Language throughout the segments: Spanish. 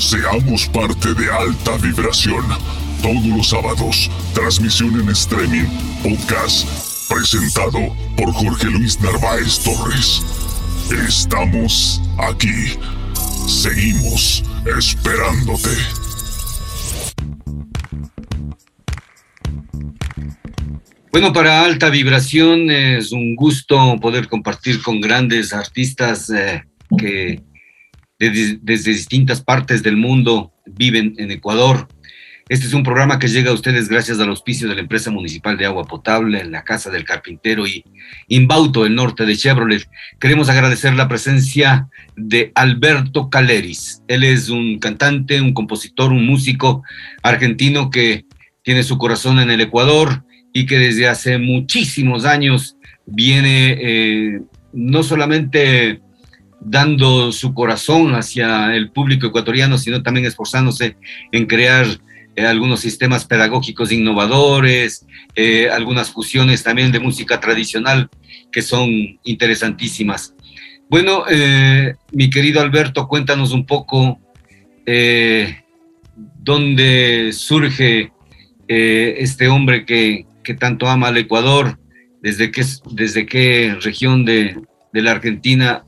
Seamos parte de alta vibración. Todos los sábados, transmisión en streaming, podcast, presentado por Jorge Luis Narváez Torres. Estamos aquí. Seguimos esperándote. Bueno, para alta vibración es un gusto poder compartir con grandes artistas eh, que desde, distintas partes del mundo viven en Ecuador. Este es un programa que llega a ustedes gracias al auspicio de la empresa municipal de agua potable, la Casa del Carpintero y Inbauto, el norte de Chevrolet. Queremos agradecer la presencia de Alberto Caleris. Él es un cantante, un compositor, un músico argentino que tiene su corazón en el Ecuador y que desde hace muchísimos años viene eh, no solamente dando su corazón hacia el público ecuatoriano, sino también esforzándose en crear eh, algunos sistemas pedagógicos innovadores, eh, algunas fusiones también de música tradicional que son interesantísimas. Bueno, mi querido Alberto, cuéntanos un poco dónde surge este hombre que, que tanto ama al Ecuador, desde qué, desde qué región de, la Argentina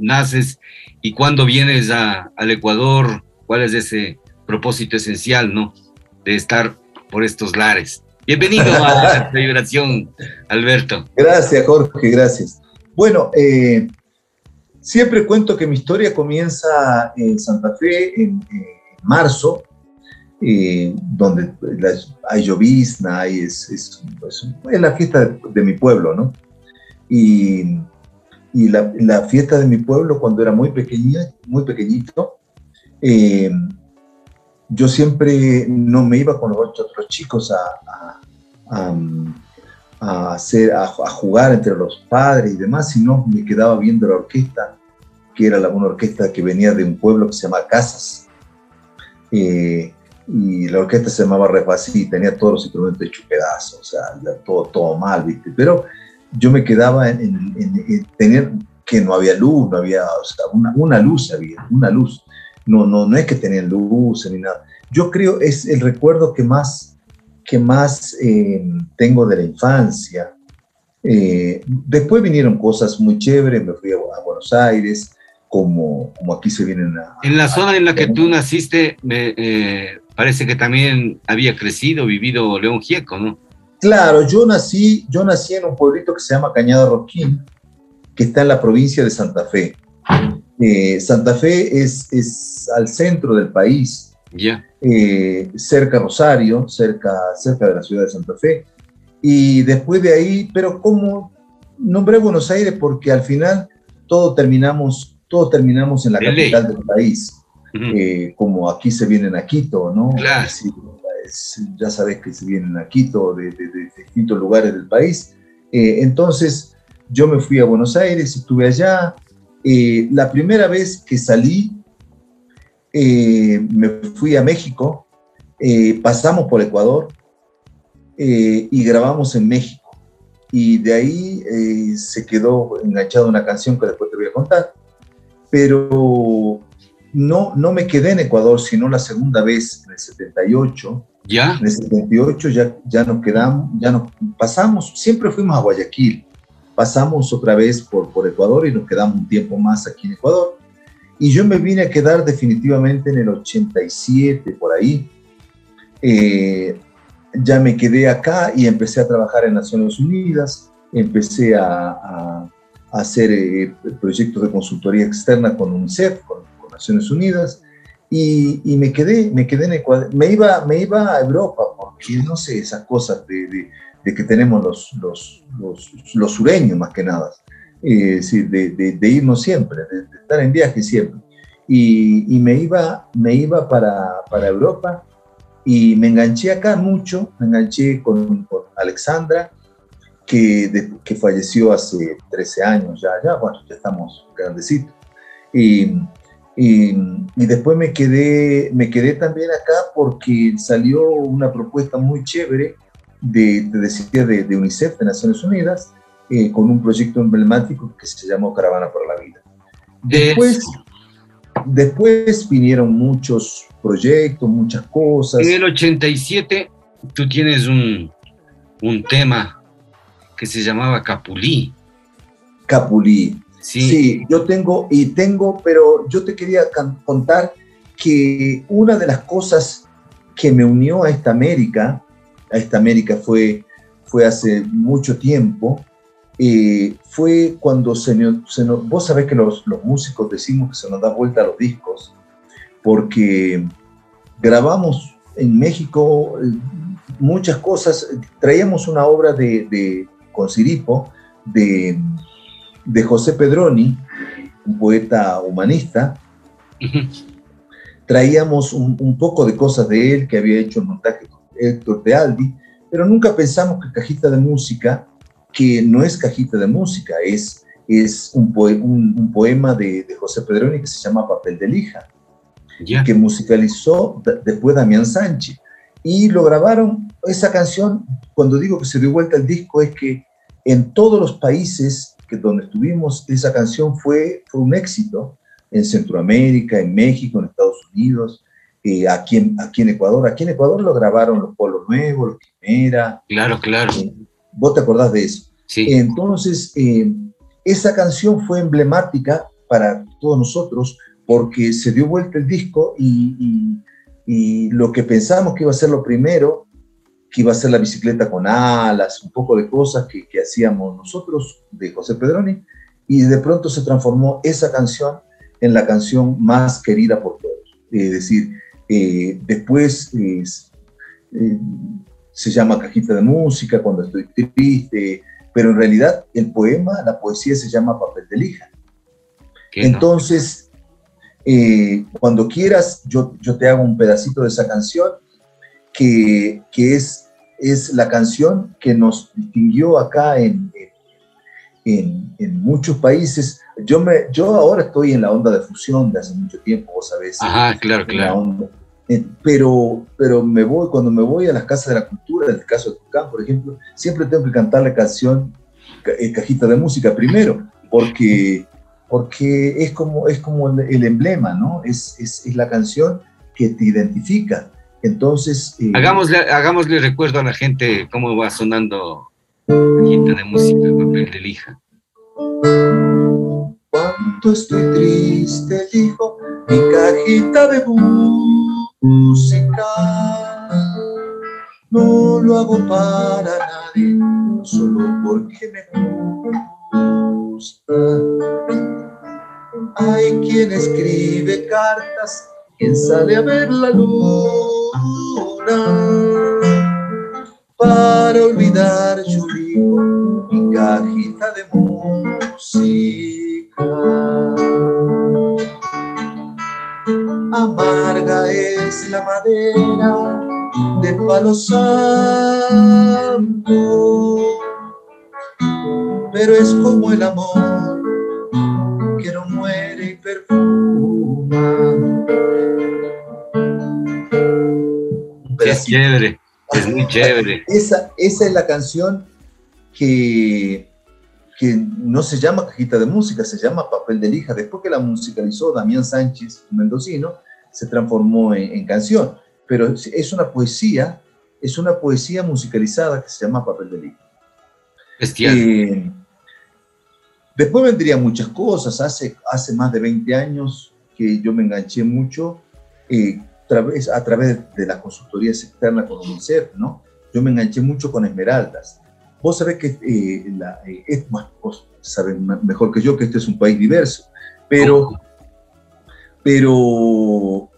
naces y cuándo vienes al Ecuador, cuál es ese propósito esencial, ¿no? De estar por estos lares. Bienvenido a la vibración, Alberto. Gracias, Jorge, gracias. Bueno, eh, siempre cuento que mi historia comienza en Santa Fe en marzo eh, donde hay llovizna, hay, es, es, la fiesta de, mi pueblo, ¿no? Y, y la, la, fiesta de mi pueblo, cuando era muy, pequeña, muy pequeñito, eh, yo siempre no me iba con los otros chicos a, a, a, hacer, a, jugar entre los padres y demás, sino me quedaba viendo la orquesta, que era la, una orquesta que venía de un pueblo que se llama Casas. Eh, y la orquesta se llamaba Refasí, tenía todos los instrumentos hechos pedazos, o sea, todo, todo mal, ¿viste? Pero yo me quedaba en, tener que no había luz, no había, o sea, una, una, luz había, una luz. No, no, no es que tenían luz ni nada. Yo creo es el recuerdo que más, que más eh, tengo de la infancia. Eh, después vinieron cosas muy chéveres, me fui a, Buenos Aires, como, como aquí se vienen a... En la zona en la que tú naciste, eh, parece que también había crecido, vivido León Gieco, ¿no? Claro, yo nací, yo nací en un pueblito que se llama Cañada Roquín, que está en la provincia de Santa Fe. Eh, Santa Fe es, es, al centro del país, ya eh, cerca Rosario, cerca, cerca de la ciudad de Santa Fe. Y después de ahí, pero como nombré Buenos Aires porque al final todos terminamos, todos terminamos en la capital del país. Eh, como aquí se vienen a Quito, ¿no? Claro. Ya sabes que se vienen a Quito de, distintos lugares del país. Eh, entonces, yo me fui a Buenos Aires, estuve allá. Eh, la primera vez que salí, me fui a México, pasamos por Ecuador y grabamos en México. Y de ahí se quedó enganchada una canción que después te voy a contar. Pero no, no me quedé en Ecuador, sino la segunda vez, en el 78. ¿Ya? En el 78 ya, ya nos quedamos, ya nos pasamos, siempre fuimos a Guayaquil, pasamos otra vez por, por Ecuador y nos quedamos un tiempo más aquí en Ecuador. Y yo me vine a quedar definitivamente en el 87, por ahí. Eh, ya me quedé acá y empecé a trabajar en Naciones Unidas, empecé a, hacer eh, proyectos de consultoría externa con UNICEF, con Naciones Unidas, y, me quedé, me quedé en Ecuador, me iba, me iba a Europa, porque no sé, esas cosas de, de, que tenemos los, los, los, sureños más que nada, eh, de, de, irnos siempre, de, estar en viaje siempre. Y, y, me iba, me iba para, para Europa y me enganché acá mucho, me enganché con, con Alexandra, que, que, falleció hace 13 años ya, ya, bueno, ya estamos grandecitos. Y, y, después me quedé, me quedé también acá porque salió una propuesta muy chévere de, de decir de, UNICEF, de Naciones Unidas, eh, con un proyecto emblemático que se llamó Caravana por la Vida. Después, después vinieron muchos proyectos, muchas cosas. En el 87 tú tienes un, un tema que se llamaba Capulí. Capulí. Sí. yo tengo, y tengo, pero yo te quería contar que una de las cosas que me unió a esta América, a esta América fue, fue hace mucho tiempo, eh, fue cuando se, se nos, vos sabés que los, los, músicos decimos que se nos da vuelta a los discos, porque grabamos en México eh, muchas cosas, traíamos una obra de, de con Siripo, de, de José Pedroni, un poeta humanista, traíamos un, un, poco de cosas de él que había hecho el montaje Héctor de Aldi, pero nunca pensamos que Cajita de Música que no es cajita de música, es, es un, un, poema de, de, José Pedroni que se llama Papel de Lija, que musicalizó después Damián Sánchez. Y lo grabaron, esa canción, cuando digo que se dio vuelta el disco, es que en todos los países que donde estuvimos, esa canción fue, fue un éxito, en Centroamérica, en México, en Estados Unidos, eh, aquí, en, aquí en Ecuador. Aquí en Ecuador lo grabaron los Polos Nuevos, los Quimera. Claro, claro. Eh, ¿Vos te acordás de eso? Sí. Entonces, eh, esa canción fue emblemática para todos nosotros porque se dio vuelta el disco y, lo que pensamos que iba a ser lo primero, que iba a ser la bicicleta con alas, un poco de cosas que, hacíamos nosotros de José Pedroni, y de pronto se transformó esa canción en la canción más querida por todos. Es decir, eh, después eh, se llama Cajita de Música, cuando estoy triste, pero en realidad el poema, la poesía se llama Papel de Lija. Entonces, eh, cuando quieras, yo, yo te hago un pedacito de esa canción, que, que es, es la canción que nos distinguió acá en, en, en, muchos países. Yo, me, yo ahora estoy en la onda de fusión de hace mucho tiempo, vos sabés. Ajá, claro, claro. Pero, pero me voy, cuando me voy a las casas de la cultura, en el caso de Tucán, por ejemplo, siempre tengo que cantar la canción eh, Cajita de Música primero, porque, porque es como, es como el, emblema, ¿no? Es, es, es, la canción que te identifica. Entonces... Eh, hagámosle, hagámosle recuerdo a la gente cómo va sonando Cajita de Música, papel de lija. Cuánto estoy triste, hijo, mi cajita de música. No lo hago para nadie, solo porque me gusta. Hay quien escribe cartas, quien sale a ver la Para olvidar, yo digo, mi cajita de música. Amarga es la madera de palo santo, pero es como el amor Es chévere, es muy chévere. Esa, esa es la canción que que no se llama cajita de música, se llama papel de lija. Después que la musicalizó Damián Sánchez, mendocino, se transformó en, canción. Pero es una poesía, es una poesía musicalizada que se llama papel de lija. Eh, después vendrían muchas cosas. Hace, hace más de 20 años que yo me enganché mucho eh, través, a través de las consultorías externas con UNICEF, ¿no? Yo me enganché mucho con Esmeraldas Vos sabés que eh, la, eh, vos sabés mejor que yo que este es un país diverso, pero, pero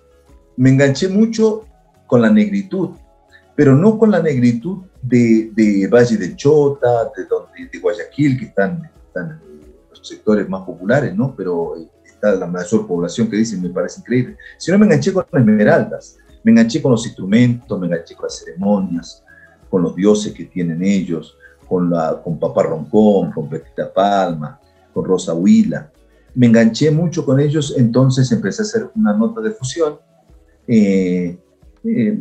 me enganché mucho con la negritud, pero no con la negritud de, de Valle de Chota, de, donde, de Guayaquil, que están, están los sectores más populares, ¿no? Pero eh, está la mayor población que dicen, me parece increíble, sino me enganché con las esmeraldas, me enganché con los instrumentos, me enganché con las ceremonias, con los dioses que tienen ellos, con, la, con Papá Roncón, con Petita Palma, con Rosa Huila. Me enganché mucho con ellos, entonces empecé a hacer una nota de fusión. Eh, eh,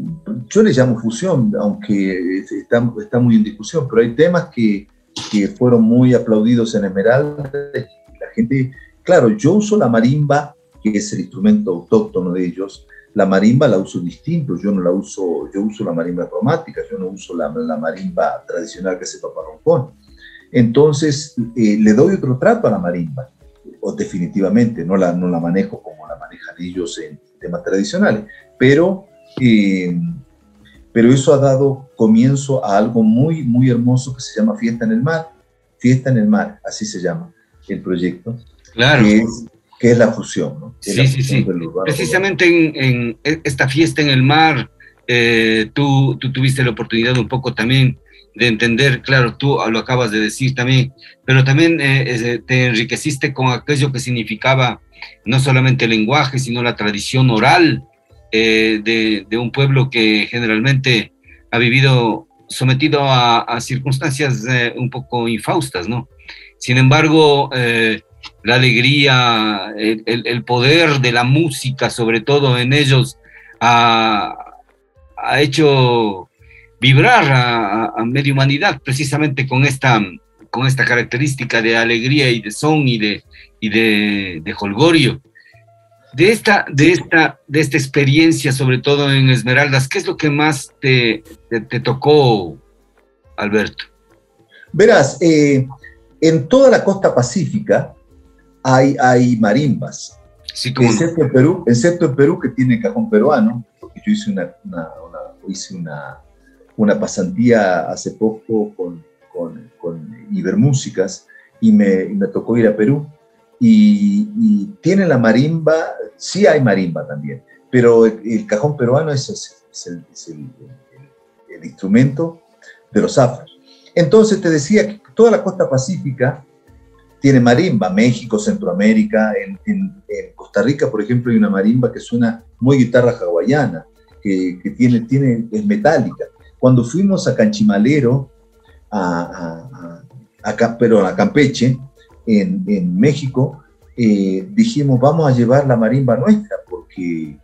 yo le llamo fusión, aunque está, está, muy en discusión, pero hay temas que, que fueron muy aplaudidos en Esmeralda. La gente, claro, yo uso la marimba que es el instrumento autóctono de ellos, la marimba la uso distinto, yo no la uso, yo uso la marimba cromática, yo no uso la, marimba tradicional que es el paparroncón. Entonces, eh, le doy otro trato a la marimba, o definitivamente, no la, no la manejo como la manejan ellos en temas tradicionales, pero, eh, pero eso ha dado comienzo a algo muy, muy hermoso que se llama Fiesta en el Mar, Fiesta en el Mar, así se llama el proyecto. Claro que es la fusión, ¿no? sí, sí, sí. Precisamente en, esta fiesta en el mar, eh, tú, tú tuviste la oportunidad un poco también de entender, claro, tú lo acabas de decir también, pero también eh, te enriqueciste con aquello que significaba no solamente el lenguaje, sino la tradición oral eh, de, de, un pueblo que generalmente ha vivido sometido a, a circunstancias un poco infaustas, ¿no? Sin embargo, la alegría, el, poder de la música, sobre todo en ellos, ha, hecho vibrar a, media humanidad precisamente con esta, con esta característica de alegría y de son y de, y de, de holgorio. De esta, de, esta, de esta experiencia, sobre todo en Esmeraldas, ¿qué es lo que más te, te, tocó, Alberto? Verás, eh, en toda la costa pacífica, hay, hay marimbas. excepto, en Perú, excepto en Perú, que tiene cajón peruano, porque yo hice una, una, hice una, una, pasantía hace poco con, con, con Ibermúsicas y me, me, tocó ir a Perú. Y, y, tiene la marimba, sí hay marimba también, pero el, cajón peruano es, es, el, el, el, instrumento de los afros. Entonces te decía que toda la costa pacífica tiene marimba, México, Centroamérica, en, Costa Rica, por ejemplo, hay una marimba que suena muy guitarra hawaiana, que, tiene, es metálica. Cuando fuimos a Canchimalero, a, a, a Campeche, en, México, eh, dijimos, vamos a llevar la marimba nuestra, porque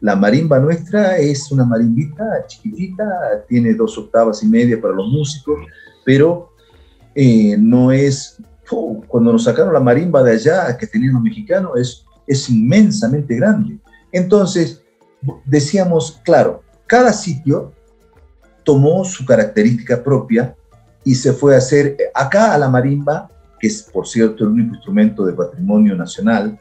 la marimba nuestra es una marimbita chiquitita, tiene dos octavas y media para los músicos, pero eh, no es cuando nos sacaron la marimba de allá que tenían los mexicanos es, es inmensamente grande. Entonces, decíamos, claro, cada sitio tomó su característica propia y se fue a hacer acá a la marimba, que es por cierto el único instrumento de patrimonio nacional.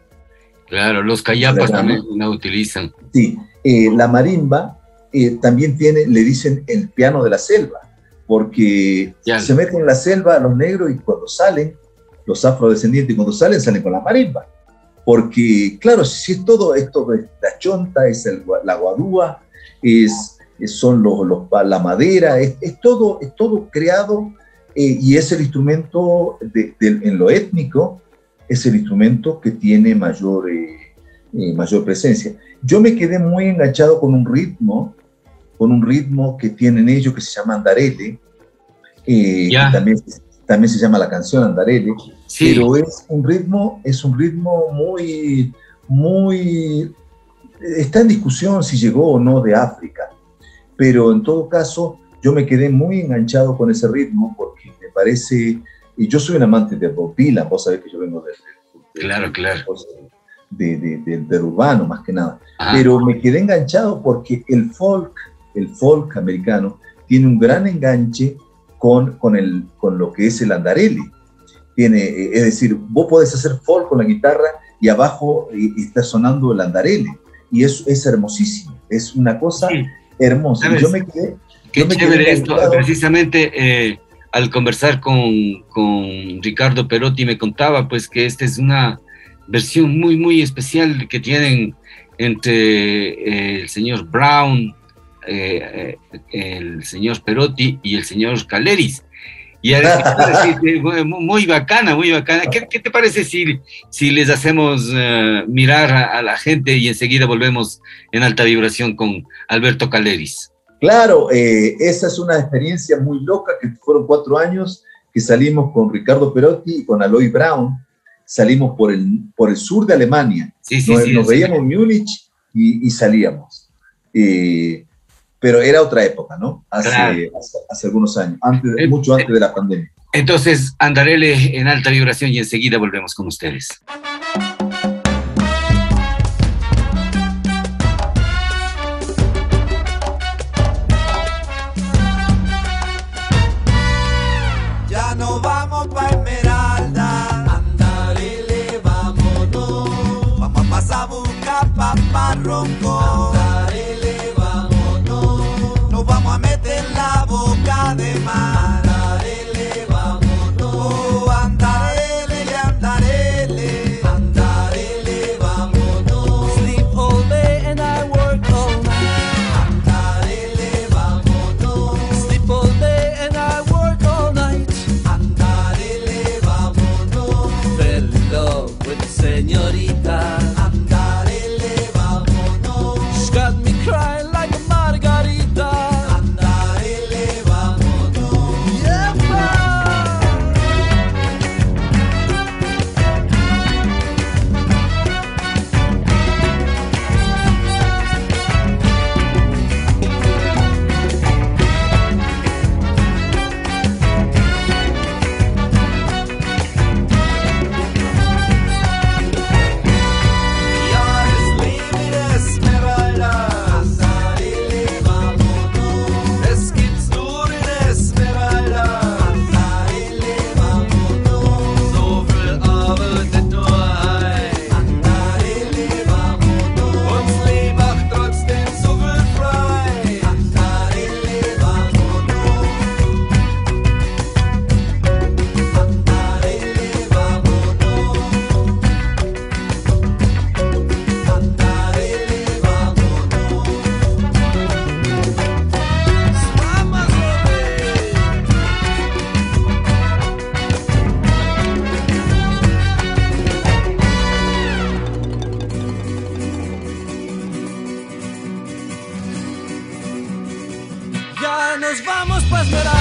Claro, los callapas también la utilizan. Sí, eh, la marimba eh, también tiene, le dicen el piano de la selva, porque se meten en la selva los negros y cuando salen los afrodescendientes cuando salen, salen con la marimba. Porque, claro, si es todo esto, la chonta, es el, la guadúa, es, son los, los, la madera, es, todo, es todo creado eh, y es el instrumento de, en lo étnico, es el instrumento que tiene mayor, eh, eh, mayor presencia. Yo me quedé muy enganchado con un ritmo, con un ritmo que tienen ellos que se llama andarele, que también también se llama la canción Andarele, pero es un ritmo, es un ritmo muy, muy, está en discusión si llegó o no de África, pero en todo caso yo me quedé muy enganchado con ese ritmo porque me parece, y yo soy un amante de Bob Dylan, vos sabés que yo vengo de, claro, claro. del urbano más que nada, pero me quedé enganchado porque el folk, el folk americano, tiene un gran enganche con, con, el, con lo que es el andarele. Tiene, eh, es decir, vos podés hacer folk con la guitarra y abajo eh, está sonando el andarele. Y eso es hermosísimo, es una cosa hermosa. Yo me quedé, Qué chévere esto. Precisamente eh, al conversar con, con Ricardo Perotti me contaba pues que esta es una versión muy, muy especial que tienen entre el señor Brown, eh, el señor Perotti y el señor Caleris. Y muy bacana, muy bacana. ¿Qué, te parece si, si les hacemos eh, mirar a, la gente y enseguida volvemos en alta vibración con Alberto Caleris? Claro, eh, esa es una experiencia muy loca que fueron cuatro años que salimos con Ricardo Perotti y con Aloy Brown. Salimos por el, por el sur de Alemania. nos, veíamos en Múnich y, y salíamos. Eh, pero era otra época, ¿no? Hace, hace, algunos años, antes, eh, mucho antes de la pandemia. Entonces, andarele en alta vibración y enseguida volvemos con ustedes. but I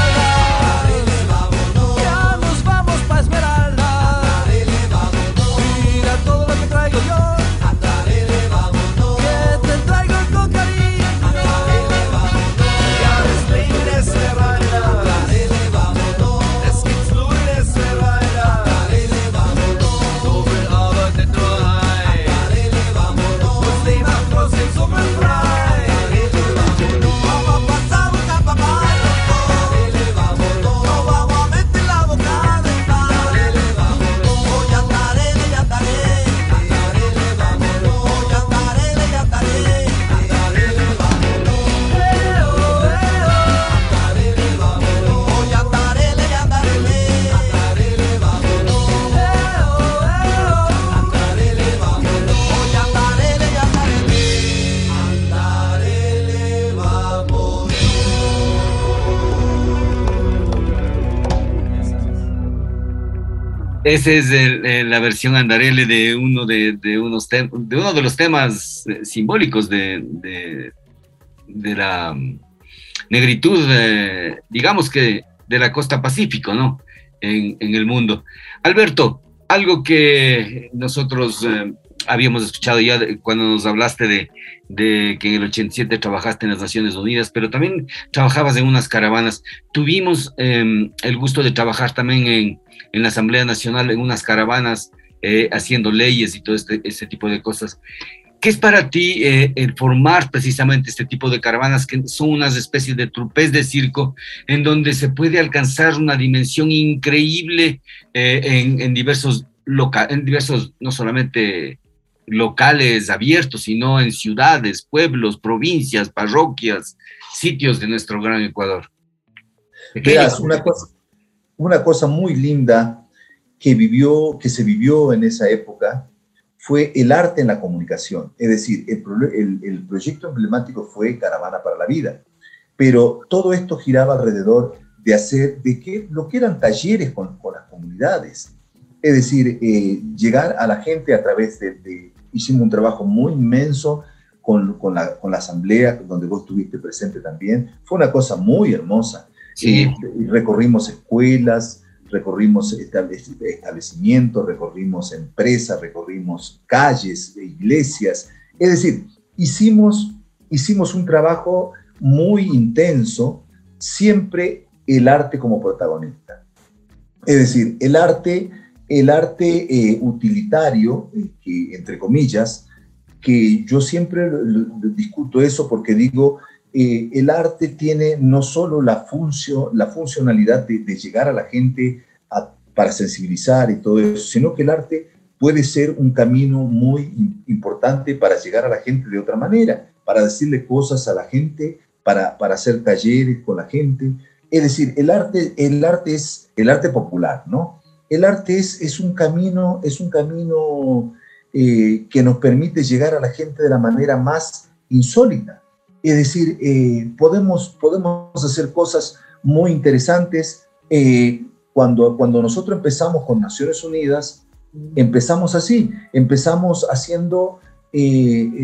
Esa es la versión andarele de uno de, unos de uno de los temas eh, simbólicos de, de, la mm, negritud, eh, digamos que de la costa pacífico, ¿no? En, el mundo. Alberto, algo que nosotros eh, habíamos escuchado ya cuando nos hablaste de, de, que en el 87 trabajaste en las Naciones Unidas, pero también trabajabas en unas caravanas. Tuvimos em, el gusto de trabajar también en, en la Asamblea Nacional en unas caravanas eh, haciendo leyes y todo este, este, tipo de cosas. ¿Qué es para ti eh, el formar precisamente este tipo de caravanas que son unas especies de trupés de circo en donde se puede alcanzar una dimensión increíble eh, en, en, diversos locales, en diversos, no solamente locales abiertos, sino en ciudades, pueblos, provincias, parroquias, sitios de nuestro gran Ecuador? Verás, una cosa, una cosa muy linda que, vivió, que se vivió en esa época fue el arte en la comunicación. Es decir, el, proyecto emblemático fue Caravana para la Vida, pero todo esto giraba alrededor de hacer de que, lo que eran talleres con, las comunidades. Es decir, eh, llegar a la gente a través de, Hicimos un trabajo muy inmenso con, la, con la asamblea, donde vos estuviste presente también. Fue una cosa muy hermosa. Sí. recorrimos escuelas, recorrimos establecimientos, recorrimos empresas, recorrimos calles, iglesias. Es decir, hicimos, hicimos un trabajo muy intenso, siempre el arte como protagonista. Es decir, el arte, el arte eh, utilitario, eh, entre comillas, que yo siempre discuto eso porque digo, eh, el arte tiene no solo la, función, la funcionalidad de, llegar a la gente para sensibilizar y todo eso, sino que el arte puede ser un camino muy importante para llegar a la gente de otra manera, para decirle cosas a la gente, para, hacer talleres con la gente. Es decir, el arte, el arte es el arte popular, ¿no? El arte es, es un camino, es un camino eh, que nos permite llegar a la gente de la manera más insólita. Es decir, eh, podemos, podemos hacer cosas muy interesantes. Eh, cuando, cuando nosotros empezamos con Naciones Unidas, empezamos así, empezamos haciendo,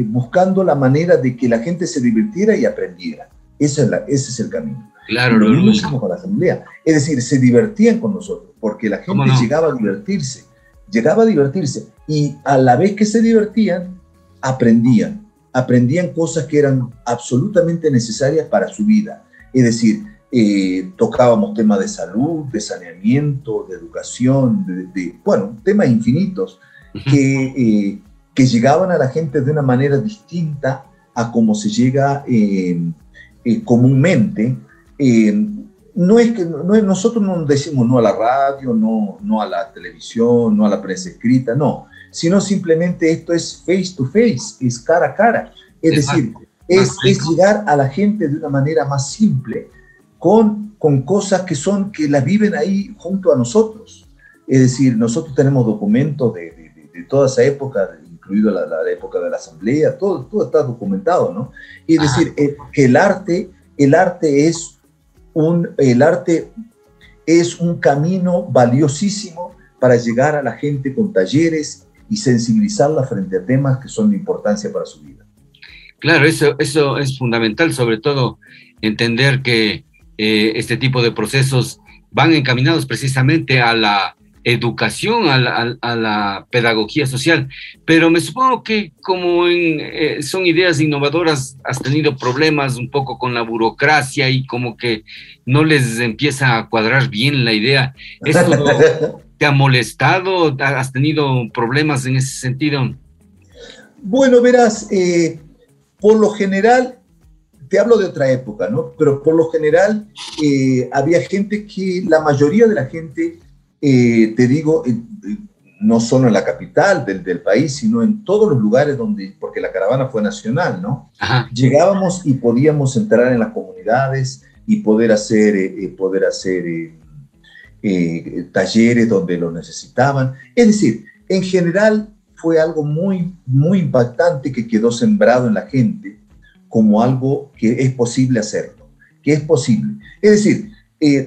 buscando la manera de que la gente se divirtiera y aprendiera. Ese es, la, ese es el camino. Claro, lo mismo con la asamblea. Es decir, se divertían con nosotros, porque la gente llegaba a divertirse, llegaba a divertirse, y a la vez que se divertían, aprendían, aprendían cosas que eran absolutamente necesarias para su vida. Es decir, eh, tocábamos temas de salud, de saneamiento, de educación, de, bueno, temas infinitos que, eh, que llegaban a la gente de una manera distinta a como se llega eh, eh, comúnmente, eh, no es que no nosotros no decimos no a la radio, no, no a la televisión, no a la prensa escrita, no, sino simplemente esto es face to face, es cara a cara. Es decir, es, es, llegar a la gente de una manera más simple, con, con cosas que son, que las viven ahí junto a nosotros. Es decir, nosotros tenemos documentos de, de, de toda esa época, incluido la, la, época de la asamblea, todo, todo está documentado, ¿no? Es decir, eh, que el arte, el arte es un, el arte es un camino valiosísimo para llegar a la gente con talleres y sensibilizarla frente a temas que son de importancia para su vida. Claro, eso, eso es fundamental, sobre todo entender que eh, este tipo de procesos van encaminados precisamente a la educación, a la, pedagogía social. Pero me supongo que como eh, son ideas innovadoras, has tenido problemas un poco con la burocracia y como que no les empieza a cuadrar bien la idea. ¿Eso te ha molestado? ¿Has tenido problemas en ese sentido? Bueno, verás, eh, por lo general, te hablo de otra época, ¿no? Pero por lo general eh, había gente que, la mayoría de la gente eh, te digo, no solo en la capital del, del, país, sino en todos los lugares donde, porque la caravana fue nacional, ¿no? Llegábamos y podíamos entrar en las comunidades y poder hacer, poder hacer talleres donde lo necesitaban. Es decir, en general fue algo muy, muy impactante que quedó sembrado en la gente como algo que es posible hacerlo, que es posible. Es decir,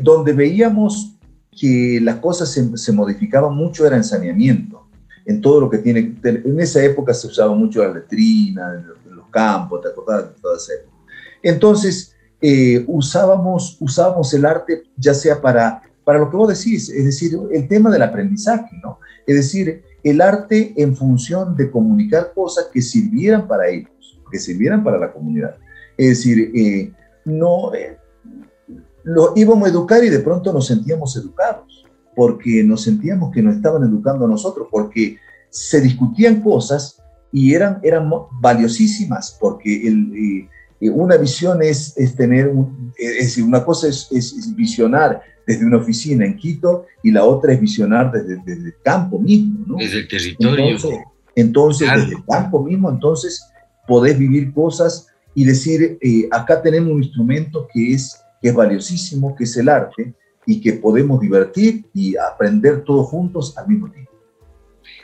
donde veíamos que las cosas se, se, modificaban mucho era en saneamiento, en todo lo que tiene, en esa época se usaba mucho la letrina, en los campos, ¿te acordás toda esa época? Entonces, eh, usábamos, usábamos el arte ya sea para, para lo que vos decís, es decir, el tema del aprendizaje, ¿no? Es decir, el arte en función de comunicar cosas que sirvieran para ellos, que sirvieran para la comunidad. Es decir, eh, no, eh, lo íbamos a educar y de pronto nos sentíamos educados, porque nos sentíamos que nos estaban educando a nosotros, porque se discutían cosas y eran, eran valiosísimas, porque el, eh, una visión es, es tener, un, es decir, una cosa es, es, visionar desde una oficina en Quito y la otra es visionar desde, desde el campo mismo, ¿no? Desde el territorio. Entonces, entonces desde el campo mismo, entonces podés vivir cosas y decir, eh, acá tenemos un instrumento que es que es valiosísimo, que es el arte, y que podemos divertir y aprender todos juntos al mismo tiempo.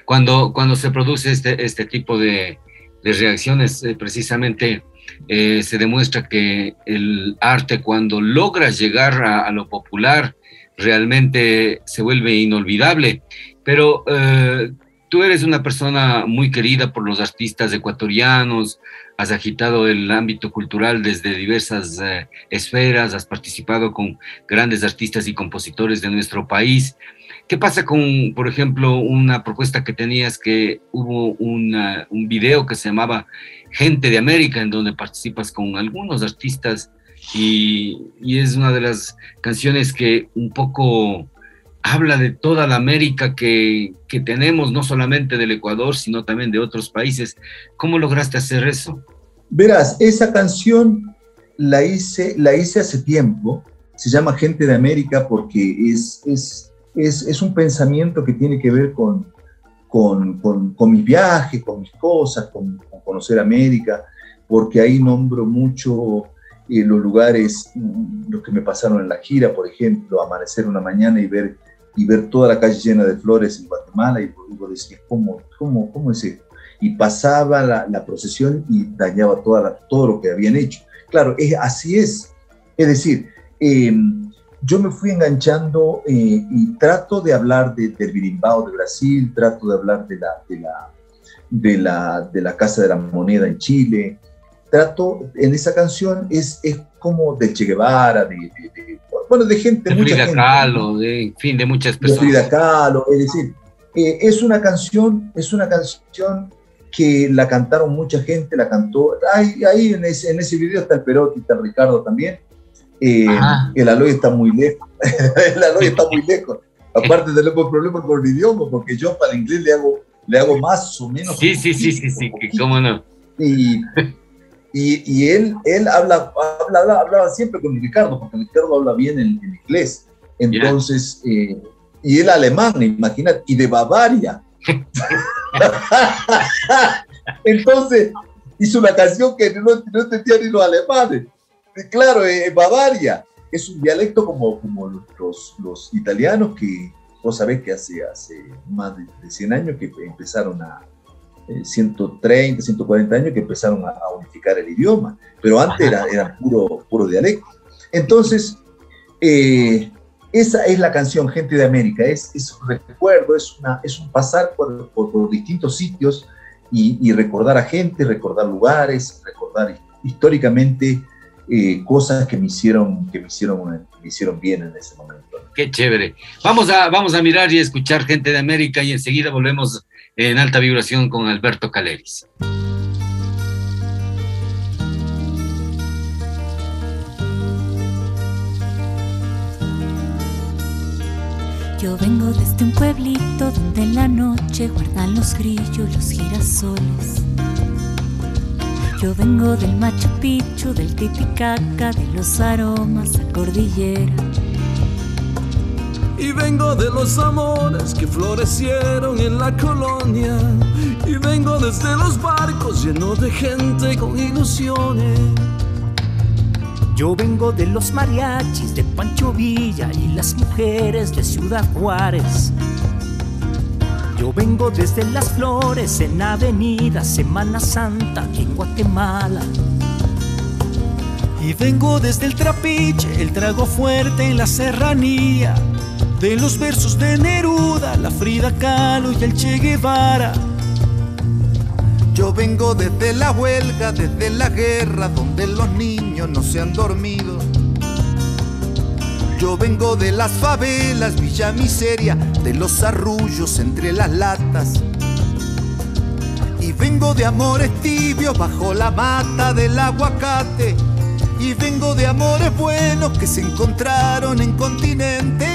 Cuando, cuando se produce este, este tipo de, de reacciones, eh, precisamente eh, se demuestra que el arte cuando logra llegar a, lo popular realmente se vuelve inolvidable. Pero eh, tú eres una persona muy querida por los artistas ecuatorianos, has agitado el ámbito cultural desde diversas eh, esferas, has participado con grandes artistas y compositores de nuestro país. ¿Qué pasa con, por ejemplo, una propuesta que tenías que hubo un video que se llamaba Gente de América, en donde participas con algunos artistas y, es una de las canciones que un poco habla de toda la América que, que, tenemos, no solamente del Ecuador, sino también de otros países. ¿Cómo lograste hacer eso? Verás, esa canción la hice, la hice hace tiempo, se llama Gente de América porque es, es, es, es un pensamiento que tiene que ver con, con, con, mis viajes, con mis cosas, con, conocer América, porque ahí nombro mucho eh, los lugares, mm, los que me pasaron en la gira, por ejemplo, amanecer una mañana y ver, y ver toda la calle llena de flores en Guatemala, y vos decís, ¿cómo, cómo, cómo es esto? Y pasaba la, procesión y dañaba toda todo lo que habían hecho. Claro, es, así es. Es decir, eh, yo me fui enganchando eh, y trato de hablar de, del birimbao de Brasil, trato de hablar de la, de, la, de, la, de la Casa de la Moneda en Chile. Trato, en esa canción es, es como de Che Guevara, de, bueno, de gente, de Frida Kahlo, de, en fin, de muchas personas. De Frida Kahlo, es decir, eh, es una canción, es una canción que la cantaron mucha gente, la cantó, ahí, ahí en, ese, en ese video está el Perotti, está el Ricardo también, eh, el Aloy está muy lejos. el Aloy está muy lejos. Aparte tenemos problemas con el idioma, porque yo para el inglés le hago, le hago más o menos. Sí, sí, sí, sí, sí, cómo no. Y, y, y, él, él habla, habla, hablaba siempre con Ricardo, porque Ricardo habla bien en, inglés. Entonces, eh, y él alemán, imagínate, y de Bavaria. Entonces, hizo una canción que no, no entendía ni los alemanes claro, eh, Bavaria es un dialecto como, como los, los, italianos que vos sabés que hace, hace más de, 100 años que empezaron a, 130, eh, 140 años que empezaron a, unificar el idioma, pero antes era, era puro, puro dialecto. Entonces, eh, esa es la canción Gente de América, es, es un recuerdo, es, una, es un pasar por, por, distintos sitios y, y, recordar a gente, recordar lugares, recordar históricamente eh, cosas que me hicieron, que me hicieron, me hicieron bien en ese momento. Qué chévere. Vamos a, vamos a mirar y escuchar gente de América y enseguida volvemos en alta vibración con Alberto Caleris. Yo vengo desde un pueblito donde en la noche guardan los grillos los girasoles. Yo vengo del Machu Picchu, del Titicaca, de los aromas a cordillera. Y vengo de los amores que florecieron en la colonia. Y vengo desde los barcos llenos de gente con ilusiones. Yo vengo de los mariachis de Pancho Villa y las mujeres de Ciudad Juárez. Yo vengo desde las flores en Avenida Semana Santa en Guatemala. Y vengo desde el trapiche, el trago fuerte en la serranía. De los versos de Neruda, la Frida Kahlo y el Che Guevara. Yo vengo desde la huelga, desde la guerra, donde los niños no se han dormido yo vengo de las favelas, Villa Miseria, de los arrullos entre las latas. Y vengo de amores tibios bajo la mata del aguacate. Y vengo de amores buenos que se encontraron en continente.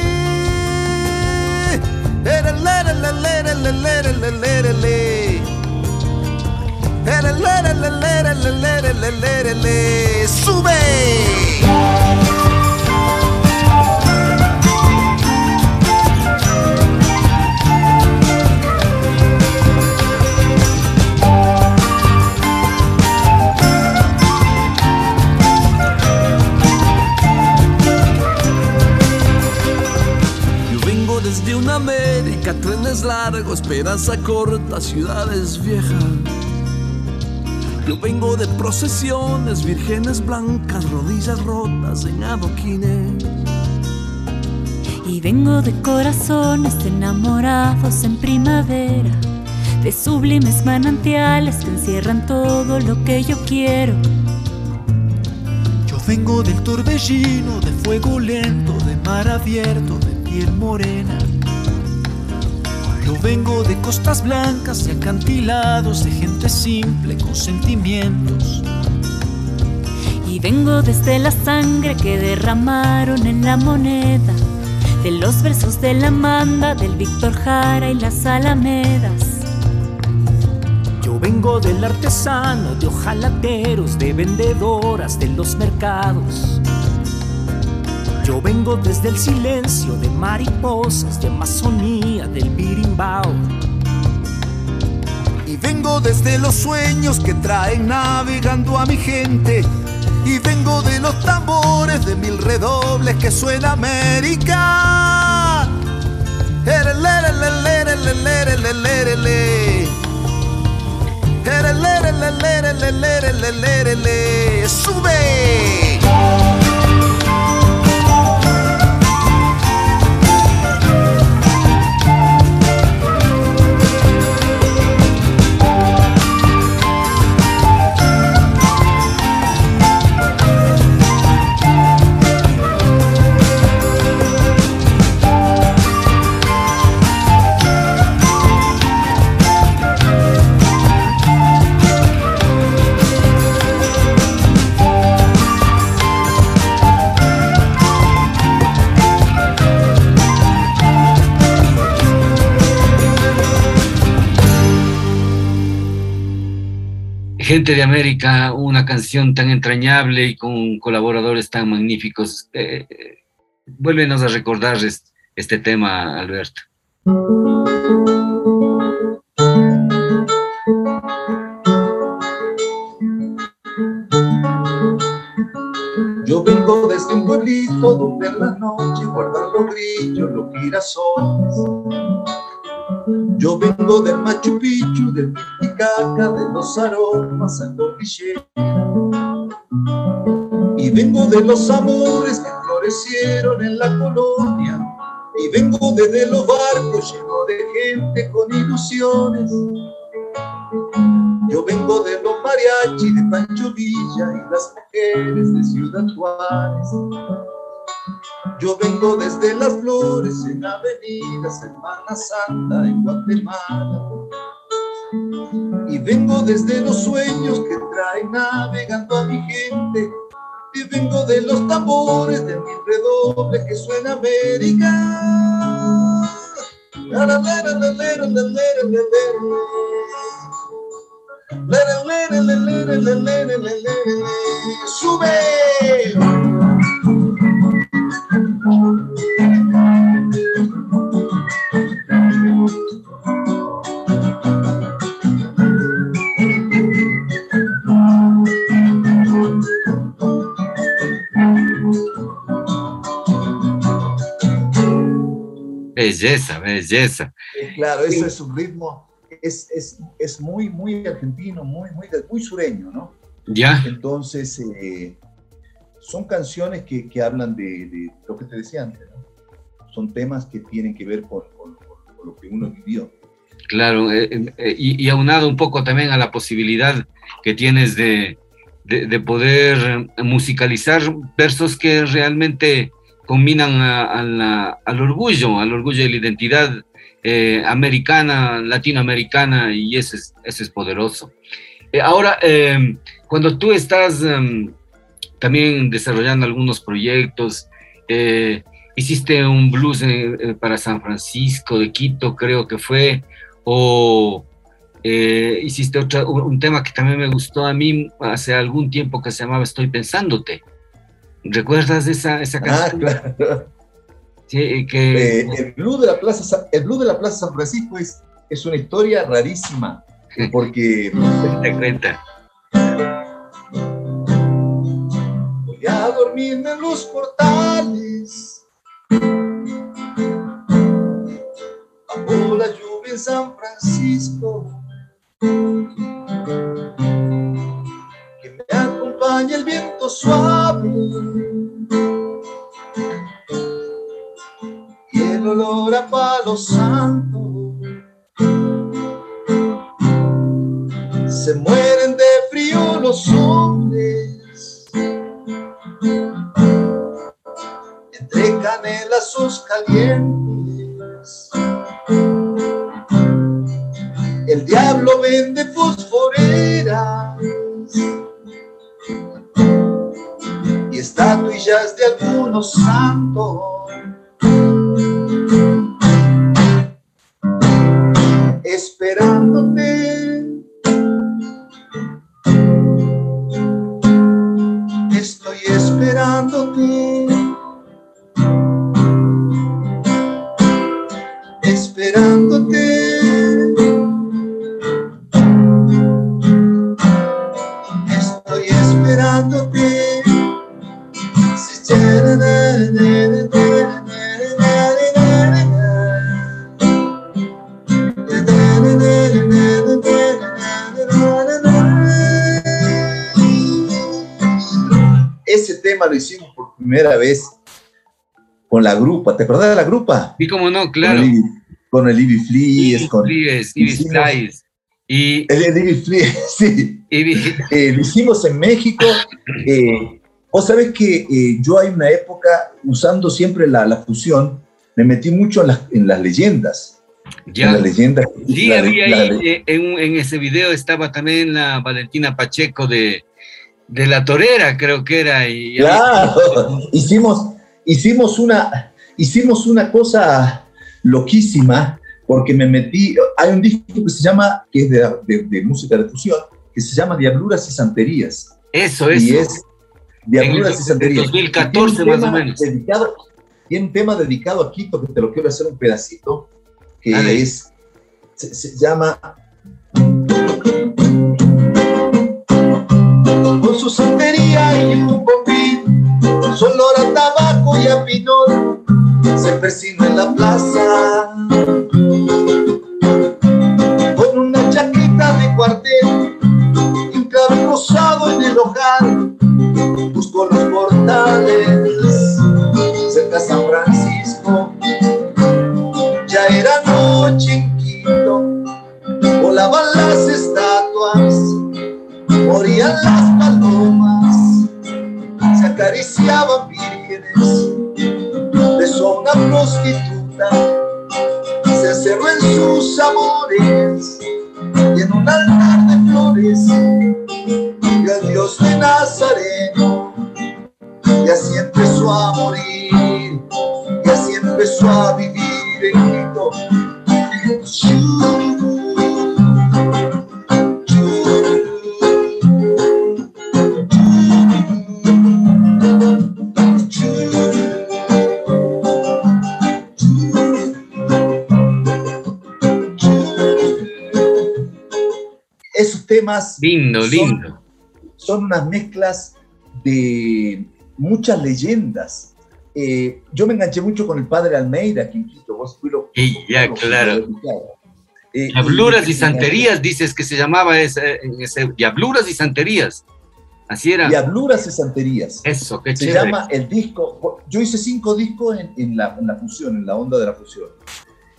¡Sube! América, trenes largos, esperanza corta, ciudades viejas. Yo vengo de procesiones, vírgenes blancas, rodillas rotas en adoquines. Y vengo de corazones enamorados en primavera, de sublimes manantiales que encierran todo lo que yo quiero. Yo vengo del torbellino, de fuego lento, de mar abierto, de piel morena yo vengo de costas blancas y acantilados de gente simple con sentimientos. Y vengo desde la sangre que derramaron en la moneda, de los versos de la Manda, del Víctor Jara y las Alamedas. Yo vengo del artesano, de ojalateros, de vendedoras, de los mercados yo vengo desde el silencio de mariposas, de amazonía, del birimbao. Y vengo desde los sueños que traen navegando a mi gente. Y vengo de los tambores de mil redobles que suena América. ¡Sube! Gente de América, una canción tan entrañable y con colaboradores tan magníficos. Eh, vuélvenos a recordar este, tema, Alberto. Yo vengo desde un pueblito donde en la noche guardan los grillos, los girasoles yo vengo del Machu Picchu, del Titicaca, de los aromas a cordillera. Y vengo de los amores que florecieron en la colonia. Y vengo desde los barcos llenos de gente con ilusiones. Yo vengo de los mariachi de Pancho Villa y las mujeres de Ciudad Juárez. Yo vengo desde las flores en Avenida Semana Santa en Guatemala. Y vengo desde los sueños que traen navegando a mi gente. Y vengo de los tambores de mi redoble que suena América. Sube. Belleza, belleza. claro, eso es un ritmo, es, es, es, muy, muy argentino, muy, muy, muy sureño, ¿no? Ya. Entonces, eh, son canciones que, que hablan de, de, lo que te decía antes, ¿no? Son temas que tienen que ver con, con, lo que uno vivió. Claro, eh, eh, y, y, aunado un poco también a la posibilidad que tienes de, de, de poder musicalizar versos que realmente combinan al orgullo, al orgullo de la identidad eh, americana, latinoamericana, y eso es, eso es poderoso. Eh, ahora, em, cuando tú estás em, también desarrollando algunos proyectos, eh, hiciste un blues para San Francisco de Quito, creo que fue, o hiciste otro, un tema que también me gustó a mí hace algún tiempo que se llamaba Estoy pensándote. ¿Recuerdas esa, esa ah, canción? Ah, claro. Sí, que... Eh, el, Blue de la Plaza, el Blue de la Plaza San Francisco es, es una historia rarísima, porque... Te cuenta. Voy a dormir en los portales. Bajo la lluvia en San Francisco. acompaña el viento suave y el olor a palo santo. Se mueren de frío los hombres entre canelazos calientes. El diablo vende fosforeras estatuillas de algunos santos. Esperándote. Primera vez con la grupa. ¿Te acordás de la grupa? Sí, cómo no, claro. Con el Ivy Flees. Con Ivy Flees, Y, el Ivy Flees, sí. Eh, lo hicimos en México. Eh, vos sabés que eh, yo hay una época, usando siempre la, la fusión, me metí mucho en las, en las leyendas. Ya. En las leyendas. Sí, había ahí, en, en, ese video estaba también la Valentina Pacheco de, de la torera, creo que era. Y claro, hicimos, hicimos, una, hicimos una cosa loquísima porque me metí, hay un disco que se llama, que es de, música de fusión, que se llama Diabluras y Santerías. Eso, eso. Y es Diabluras y Santerías. 2014 más o menos. Dedicado, tiene un tema dedicado a Quito, que te lo quiero hacer un pedacito, que es, se llama su santería y un bombín, su olor a tabaco y a pinol, se persina en la plaza. Con una chaqueta de cuartel y un clavel rosado en el hogar, buscó los portales cerca San Francisco. Ya era noche morían las palomas, se acariciaban vírgenes, besó una prostituta, se encerró en sus amores y en un altar de flores y al Dios de Nazareno y así empezó a morir y así empezó a vivir en Quito. Temas. Lindo, son, lindo. Son unas mezclas de muchas leyendas. Eh, yo me enganché mucho con el padre Almeida, que Quito, vos Y ya, claro. Eh, diabluras y, santerías, dices que se llamaba ese, ese, Diabluras y santerías. Así era. Diabluras y santerías. Eso, qué Se llama el disco. Yo hice cinco discos en, la, en, la, fusión, en la onda de la fusión.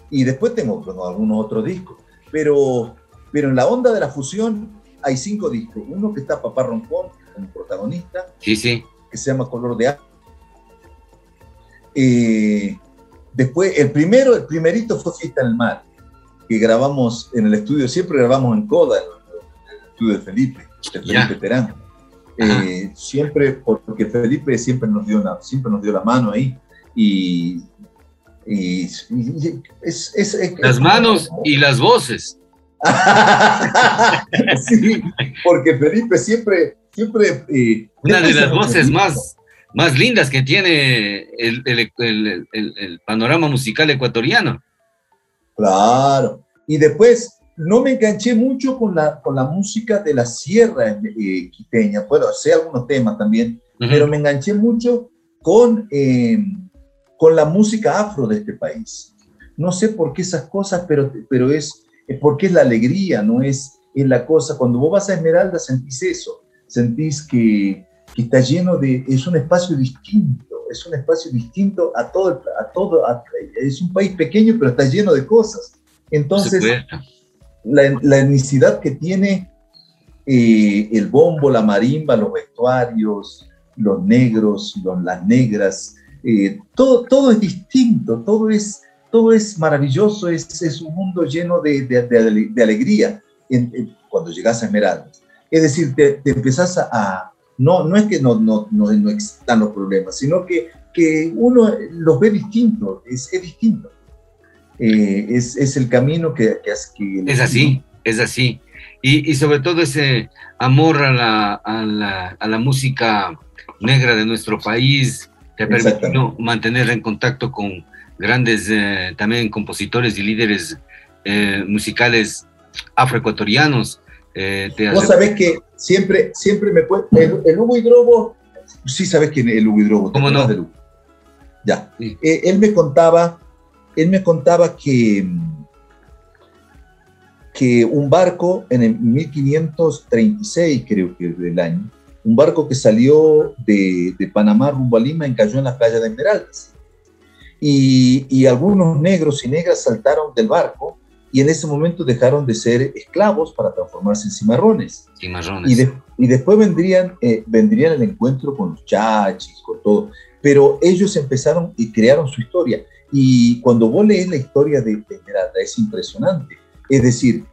Y después tengo algunos otros discos. Pero pero en la onda de la fusión hay cinco discos. Uno que está Papá Roncón como protagonista. Sí, sí. Que se llama Color de Agua. Eh, después, el primero, el primerito fue Fiesta en el Mar, que grabamos en el estudio, siempre grabamos en Coda, en el estudio de Felipe, de Felipe Terán. Eh, siempre, porque Felipe siempre nos dio, una, siempre nos dio la mano ahí. Y, las manos y las voces. sí, porque Felipe siempre, siempre... Eh, Una de las voces más, más lindas que tiene el, el, el, panorama musical ecuatoriano. Claro. Y después no me enganché mucho con la, con la música de la sierra eh, quiteña. Bueno, sé algunos temas también, pero me enganché mucho con, eh, con la música afro de este país. No sé por qué esas cosas, pero, pero es porque es la alegría, no es, es la cosa. Cuando vos vas a Esmeralda sentís eso, sentís que, que está lleno de, es un espacio distinto, es un espacio distinto a todo, a todo es un país pequeño, pero está lleno de cosas. Entonces, la, la etnicidad que tiene eh, el bombo, la marimba, los vestuarios, los negros, los, las negras, eh, todo, todo es distinto, todo es, todo es maravilloso, es, es un mundo lleno de, de, alegría cuando llegas a Esmeraldas. Es decir, te, te empezás a, no, no es que no, no, no, no están los problemas, sino que, que uno los ve distintos, es, es distinto. Eh, es, es, el camino que, que, que Es así, es así. Y, y, sobre todo ese amor a la, a la, a la música negra de nuestro país te ha permitido mantener en contacto con, grandes eh, también compositores y líderes eh, musicales afroecuatorianos. Eh, Vos sabés que siempre, siempre me puede... El, Hugo Hidrobo, sí sabés quién es el Hugo Hidrobo. ¿Cómo no? Ya. él me contaba, él me contaba que, que un barco en el 1536, creo que del año, un barco que salió de, de Panamá rumbo a Lima encalló en la playa de Esmeraldas. Y, y, algunos negros y negras saltaron del barco y en ese momento dejaron de ser esclavos para transformarse en cimarrones. Cimarrones. Y, de, y después vendrían, eh, vendrían el encuentro con los chachis, con todo. Pero ellos empezaron y crearon su historia. Y cuando vos lees la historia de Esmeralda es impresionante. Es decir,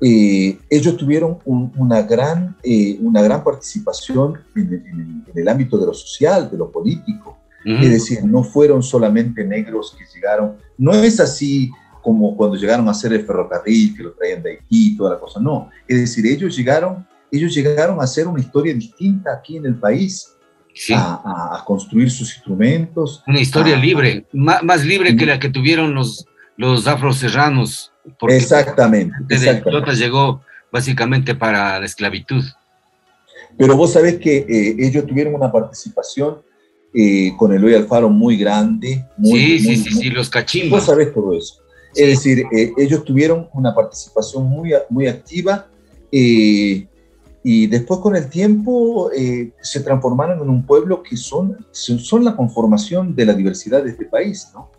eh, ellos tuvieron un, una, gran, eh, una gran participación en el, en, el, ámbito de lo social, de lo político. Es decir, no fueron solamente negros que llegaron, no es así como cuando llegaron a hacer el ferrocarril, que lo traían de Haití, toda la cosa, no. Es decir, ellos llegaron, ellos llegaron a hacer una historia distinta aquí en el país. Sí. A, a, construir sus instrumentos. Una historia a, libre, más, más, libre que la que tuvieron los, los afroserranos. Exactamente. exactamente. llegó básicamente para la esclavitud. Pero vos sabés que eh, ellos tuvieron una participación eh, con Eloy Alfaro muy grande. Muy, sí, muy, sí, muy, sí, sí, los cachimbos. Vos sabés todo eso. Sí. Es decir, eh, ellos tuvieron una participación muy, muy activa eh, y después con el tiempo eh, se transformaron en un pueblo que son, son la conformación de la diversidad de este país, ¿no?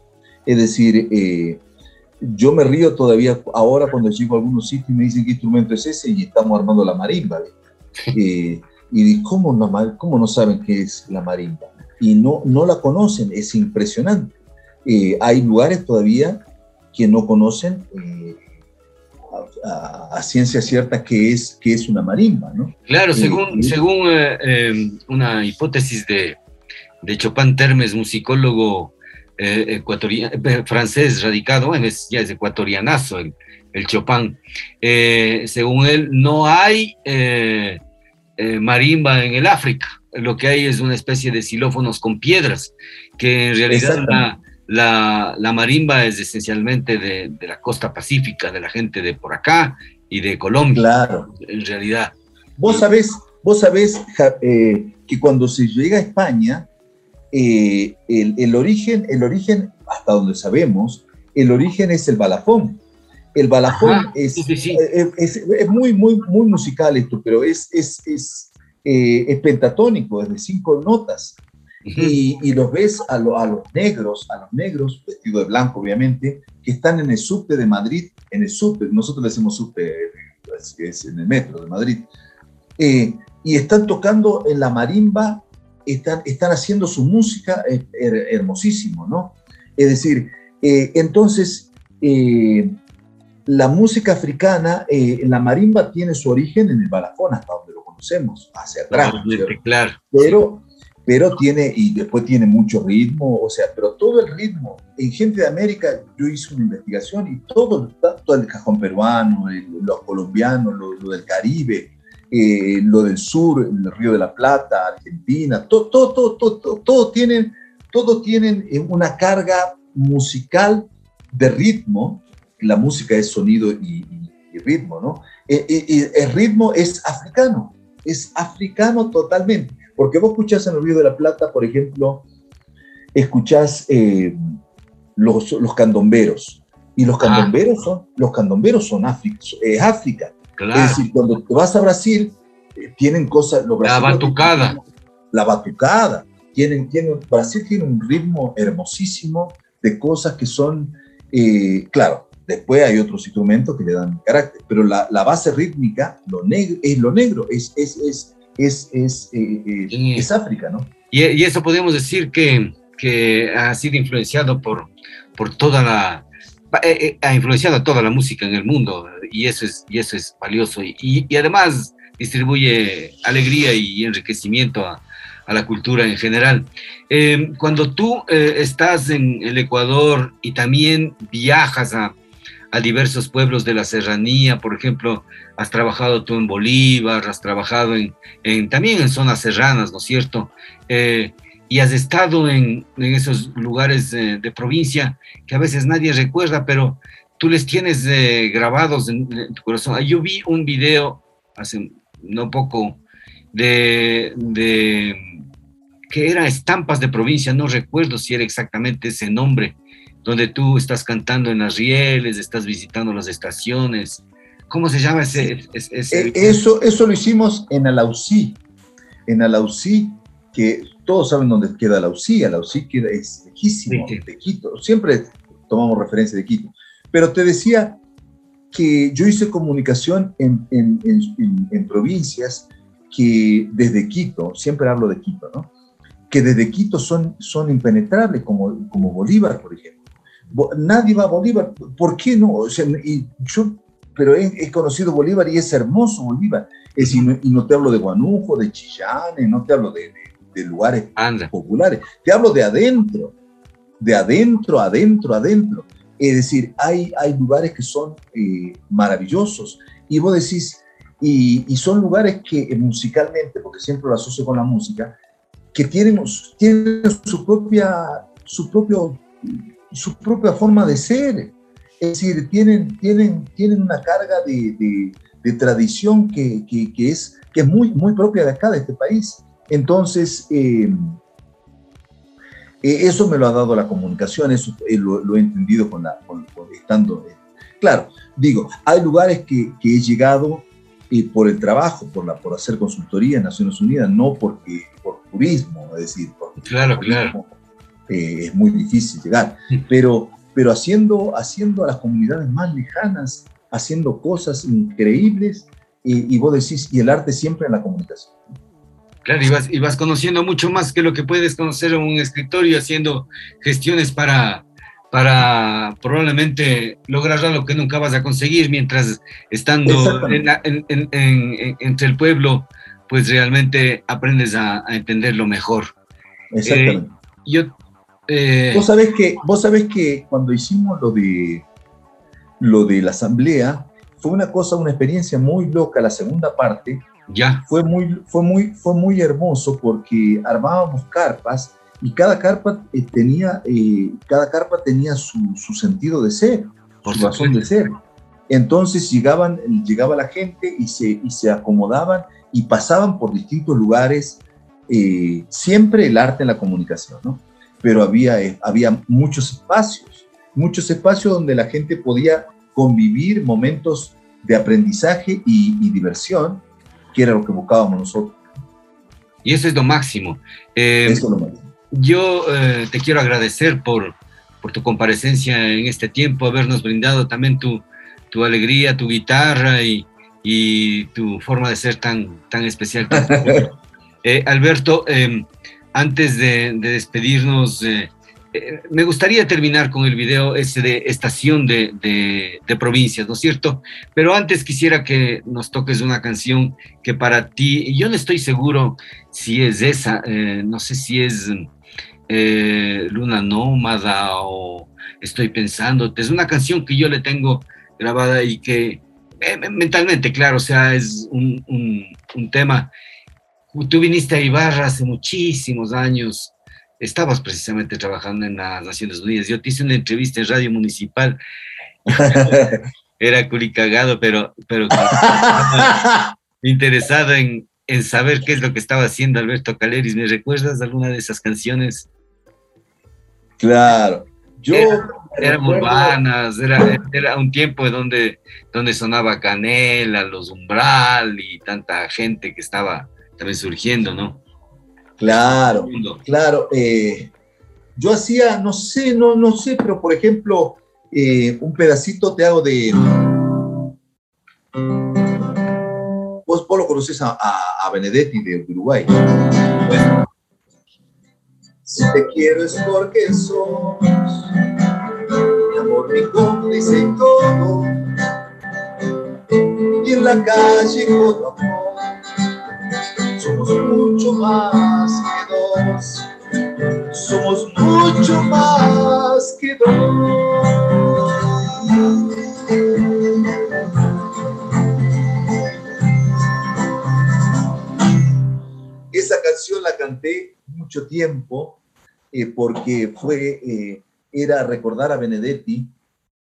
Es decir, eh, yo me río todavía ahora cuando llego a algunos sitios y me dicen qué instrumento es ese y estamos armando la marimba. Eh, y ¿cómo no, ¿cómo no saben qué es la marimba? Y no, no la conocen, es impresionante. Eh, hay lugares todavía que no conocen eh, a, a, ciencia cierta que es, que es una marimba, ¿no? Claro, según, eh, según eh, una hipótesis de, de Chopin Termes, musicólogo francés radicado, bueno, es, ya es ecuatorianazo el, el Chopin, según él, no hay marimba en el África, lo que hay es una especie de xilófonos con piedras, que en realidad la, la, la, marimba es esencialmente de, de, la costa pacífica, de la gente de por acá y de Colombia, claro. en realidad. Vos sabés, vos sabés eh, que cuando se llega a España, eh, el, el, origen, el origen, hasta donde sabemos, el origen es el balafón. El balafón es, sí, sí. Es, es, es, muy, muy, muy musical esto, pero es, es, es, eh, es pentatónico, es de cinco notas. Y, y, los ves a, lo, a, los negros, a los negros, vestido de blanco obviamente, que están en el subte de Madrid, en el subte, nosotros le decimos subte, es en el metro de Madrid, eh, y están tocando en la marimba, están, están haciendo su música eh, her, hermosísimo, ¿no? Es decir, eh, entonces, eh, la música africana, la marimba tiene su origen en el balafón, hasta donde lo conocemos, hacia atrás. Claro. Pero pero tiene, y después tiene mucho ritmo, o sea, pero todo el ritmo. En Gente de América yo hice una investigación y todo, todo el cajón peruano, el, los colombianos, lo, lo, del Caribe, eh, lo del sur, el Río de la Plata, Argentina, todo, todo, todo, todo, todo, todo tienen, todo tienen una carga musical de ritmo, la música es sonido y, y, y ritmo, ¿no? Eh, el ritmo es africano, es africano totalmente. Porque vos escuchás en el Río de la Plata, por ejemplo, escuchás eh, los, los, candomberos. Y los candomberos ah. son, los candomberos son África. Eh, África. Claro. Es decir, cuando te vas a Brasil, eh, tienen cosas. Los la batucada. La batucada. Tienen, tienen, Brasil tiene un ritmo hermosísimo de cosas que son, eh, claro, después hay otros instrumentos que le dan carácter, pero la, la base rítmica lo negro, es lo negro, es, es, es es, es, eh, eh, es África, ¿no? Y, y, eso podemos decir que, que ha sido influenciado por, por toda la... Eh, ha influenciado a toda la música en el mundo y eso es, y eso es valioso y, y además distribuye alegría y enriquecimiento a, a la cultura en general. Eh, cuando tú eh, estás en el Ecuador y también viajas a, a diversos pueblos de la serranía, por ejemplo, has trabajado tú en Bolívar, has trabajado en, también en zonas serranas, ¿no es cierto? Eh, y has estado en, en esos lugares de provincia que a veces nadie recuerda, pero tú les tienes eh, grabados en, en, tu corazón. Yo vi un video hace no poco de, de que era estampas de provincia, no recuerdo si era exactamente ese nombre, donde tú estás cantando en las rieles, estás visitando las estaciones. ¿Cómo se llama ese? ese, ese... Eso, eso lo hicimos en Alausí. en Alausí, que todos saben dónde queda Alausí, Alausí queda, es lejísimo de Quito, siempre tomamos referencia de Quito, pero te decía que yo hice comunicación en, en, en, provincias que desde Quito, siempre hablo de Quito, ¿no? que desde Quito son, son impenetrables, como, como Bolívar, por ejemplo. Nadie va a Bolívar, ¿por qué no? O sea, y yo, pero he, conocido Bolívar y es hermoso Bolívar. Es, y, no, y no te hablo de Guanujo, de Chillán, no te hablo de, de, lugares populares, te hablo de adentro, de adentro, adentro, adentro. Es decir, hay, hay lugares que son eh, maravillosos y vos decís, y, y, son lugares que eh, musicalmente, porque siempre lo asocio con la música, que tienen, tienen su, propia, su, propio, su propia forma de ser. Es decir, tienen, tienen, tienen una carga de, de, tradición que, que, que, es, que es muy, muy propia de acá, de este país. Entonces, eh, eh, eso me lo ha dado la comunicación, eso eh, lo, he entendido con la, con, estando. claro, digo, hay lugares que, que he llegado por el trabajo, por, la, por hacer consultoría en Naciones Unidas, no porque, por turismo, es decir, porque claro, claro. Es muy difícil llegar, pero, pero haciendo, haciendo a las comunidades más lejanas, haciendo cosas increíbles, y, y vos decís, y el arte siempre en la comunicación. Claro, y vas, conociendo mucho más que lo que puedes conocer en un escritorio haciendo gestiones para, para probablemente lograr lo que nunca vas a conseguir mientras estando entre el pueblo, pues realmente aprendes a, entenderlo mejor. Exactamente. Eh, yo, eh, vos, sabés que, vos sabés que cuando hicimos lo de, lo de la asamblea, fue una cosa, una experiencia muy loca la segunda parte, ya. Fue muy, fue muy, fue muy hermoso porque armábamos carpas y cada carpa eh, tenía, eh, cada carpa tenía su, su, sentido de ser, su razón de ser. Entonces llegaban, llegaba la gente y se, y se acomodaban y pasaban por distintos lugares, eh, siempre el arte en la comunicación, ¿no? Pero había, había muchos espacios, muchos espacios donde la gente podía convivir momentos de aprendizaje y, y diversión que era lo que buscábamos nosotros. Y eso es lo máximo. Eh, eso es lo máximo. Yo eh, te quiero agradecer por, por tu comparecencia en este tiempo, habernos brindado también tu, tu alegría, tu guitarra y, y, tu forma de ser tan, tan especial. eh, Alberto, em, antes de, de despedirnos, eh, eh, me gustaría terminar con el video ese de estación de, de, provincias, ¿no es cierto? Pero antes quisiera que nos toques una canción que para ti, yo no estoy seguro si es esa, eh, no sé si es Luna Nómada o Estoy pensando, es una canción que yo le tengo grabada y que mentalmente, claro, o sea, es un tema. Tú viniste a Ibarra hace muchísimos años estabas precisamente trabajando en las Naciones Unidas. Yo te hice una entrevista en Radio Municipal. Era curicagado, pero, pero interesado en, en saber qué es lo que estaba haciendo Alberto Caleris. ¿Me recuerdas alguna de esas canciones? Claro. Yo eran urbanas, era, era, un tiempo donde, donde sonaba Canela, Los Umbral y tanta gente que estaba también surgiendo, ¿no? Claro, claro. Eh, yo hacía, no sé, no, no sé, pero por ejemplo, eh, un pedacito te hago de... Vos, vos lo conoces a, a, Benedetti de Uruguay. Bueno. Si te quiero es porque sos mi amor, mi cómplice y todo. Y en la calle con amor somos mucho más que dos. Somos mucho más que dos. Esa canción la canté mucho tiempo eh, porque fue, eh, era recordar a Benedetti,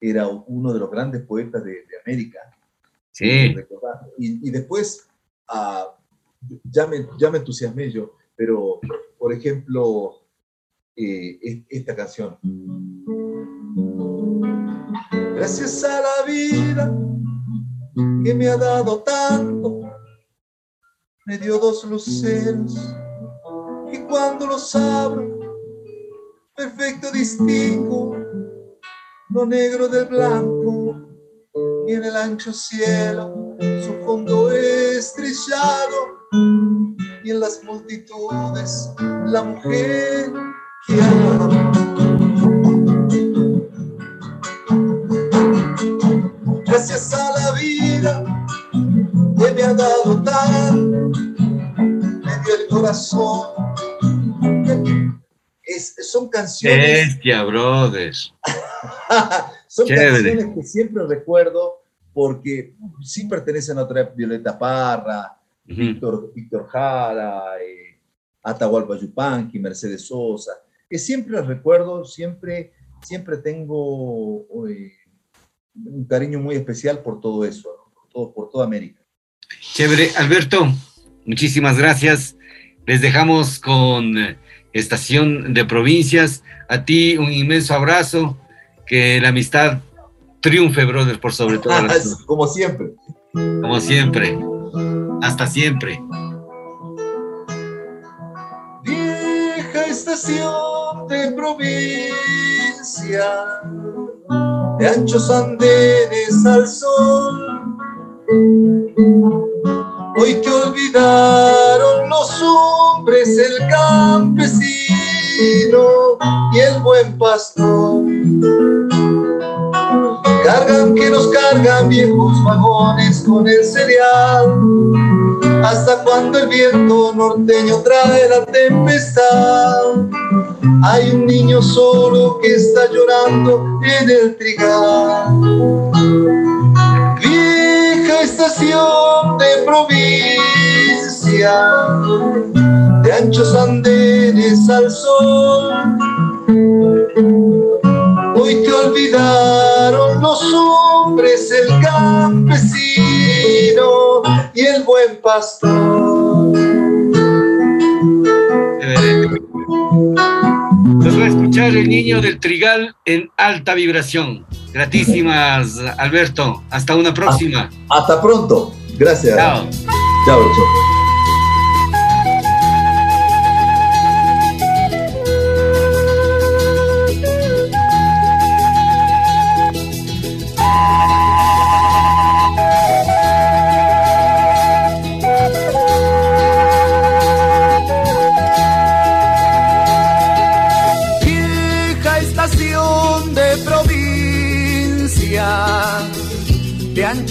era uno de los grandes poetas de, América. Sí. Y, y después a ya me, ya me entusiasmé yo, pero por ejemplo, eh, esta canción. Gracias a la vida que me ha dado tanto, me dio dos luceros y cuando los abro, perfecto distingo lo negro del blanco y en el ancho cielo su fondo estrellado y en las multitudes la mujer que amo. Gracias a la vida que me ha dado tan, me dio el corazón. son canciones. Bestia, brothers. son canciones que siempre recuerdo porque sí pertenecen a otra Violeta Parra, Víctor, Víctor Jara, eh, Atahualpa Yupanqui, Mercedes Sosa, que siempre las recuerdo, siempre, siempre tengo eh, un cariño muy especial por todo eso, por, todo, por toda América. Chévere, Alberto, muchísimas gracias. Les dejamos con eh, Estación de Provincias. A ti un inmenso abrazo, que la amistad triunfe, brother, por sobre todo. Como siempre. Como siempre. Hasta siempre. Vieja estación de provincia, de anchos andenes al sol. Hoy te olvidaron los hombres, el campesino y el buen pastor Cargan que nos cargan viejos vagones con el cereal. Hasta cuando el viento norteño trae la tempestad. Hay un niño solo que está llorando en el trigal. Vieja estación de provincia, de anchos andenes al sol Hoy te olvidaron los hombres, el campesino y el buen pastor. Nos va a escuchar el niño del trigal en alta vibración. Gratísimas, Alberto. Hasta una próxima. Hasta pronto. Gracias. Chao. Chao, chao.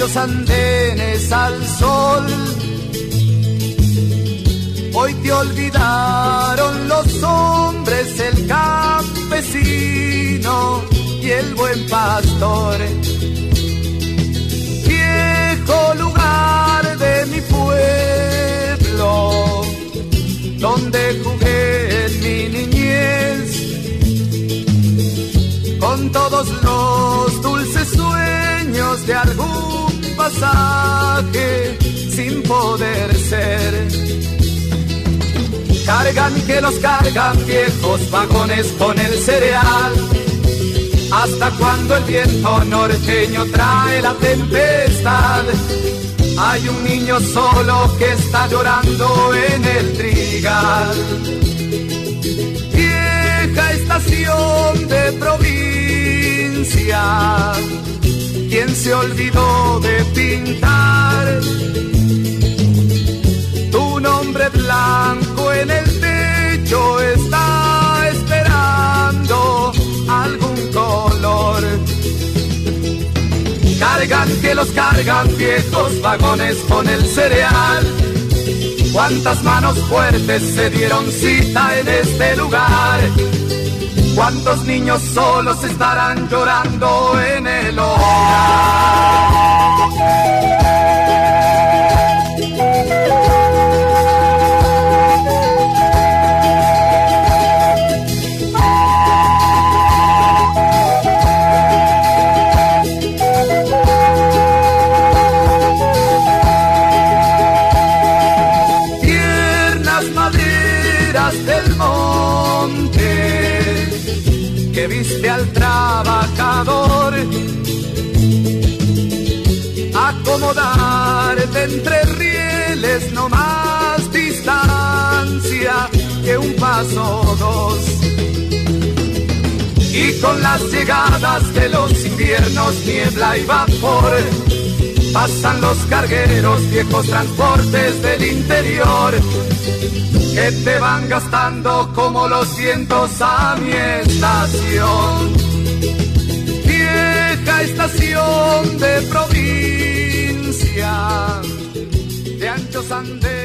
Anchos andenes al sol. Hoy te olvidaron los hombres, el campesino y el buen pastor. Viejo lugar de mi pueblo, donde jugué en mi niñez, con todos los dulces de algún pasaje sin poder ser. Cargan que los cargan viejos vagones con el cereal. Hasta cuando el viento norteño trae la tempestad. Hay un niño solo que está llorando en el trigal. Vieja estación de provincia ¿Quién se olvidó de pintar tu nombre blanco en el techo está esperando algún color. Cargan que los cargan viejos vagones con el cereal. Cuántas manos fuertes se dieron cita en este lugar ¿Cuántos niños solos estarán llorando en el hogar? Y con las llegadas de los inviernos, niebla y vapor, pasan los cargueros, viejos transportes del interior, que te van gastando como los vientos a mi estación. Vieja estación de provincia, de anchos andenes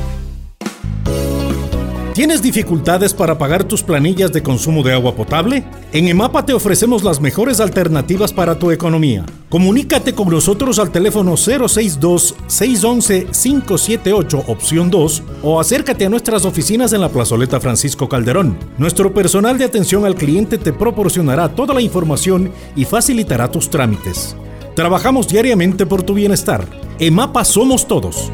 ¿Tienes dificultades para pagar tus planillas de consumo de agua potable? En EMAPA te ofrecemos las mejores alternativas para tu economía. Comunícate con nosotros al teléfono 062-611-578 opción 2 o acércate a nuestras oficinas en la plazoleta Francisco Calderón. Nuestro personal de atención al cliente te proporcionará toda la información y facilitará tus trámites. Trabajamos diariamente por tu bienestar. EMAPA somos todos.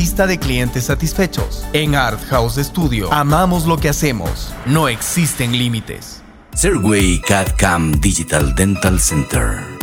de clientes satisfechos. En Art House Studio amamos lo que hacemos. No existen límites. Serway CAD Digital Dental Center.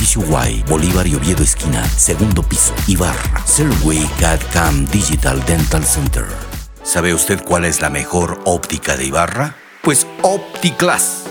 Y, Bolívar y Oviedo esquina, segundo piso, Ibarra. Serway CAD CAM Digital Dental Center. ¿Sabe usted cuál es la mejor óptica de Ibarra? Pues OptiClass,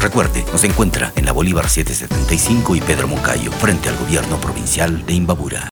Recuerde, nos encuentra en la Bolívar 775 y Pedro Moncayo, frente al gobierno provincial de Imbabura.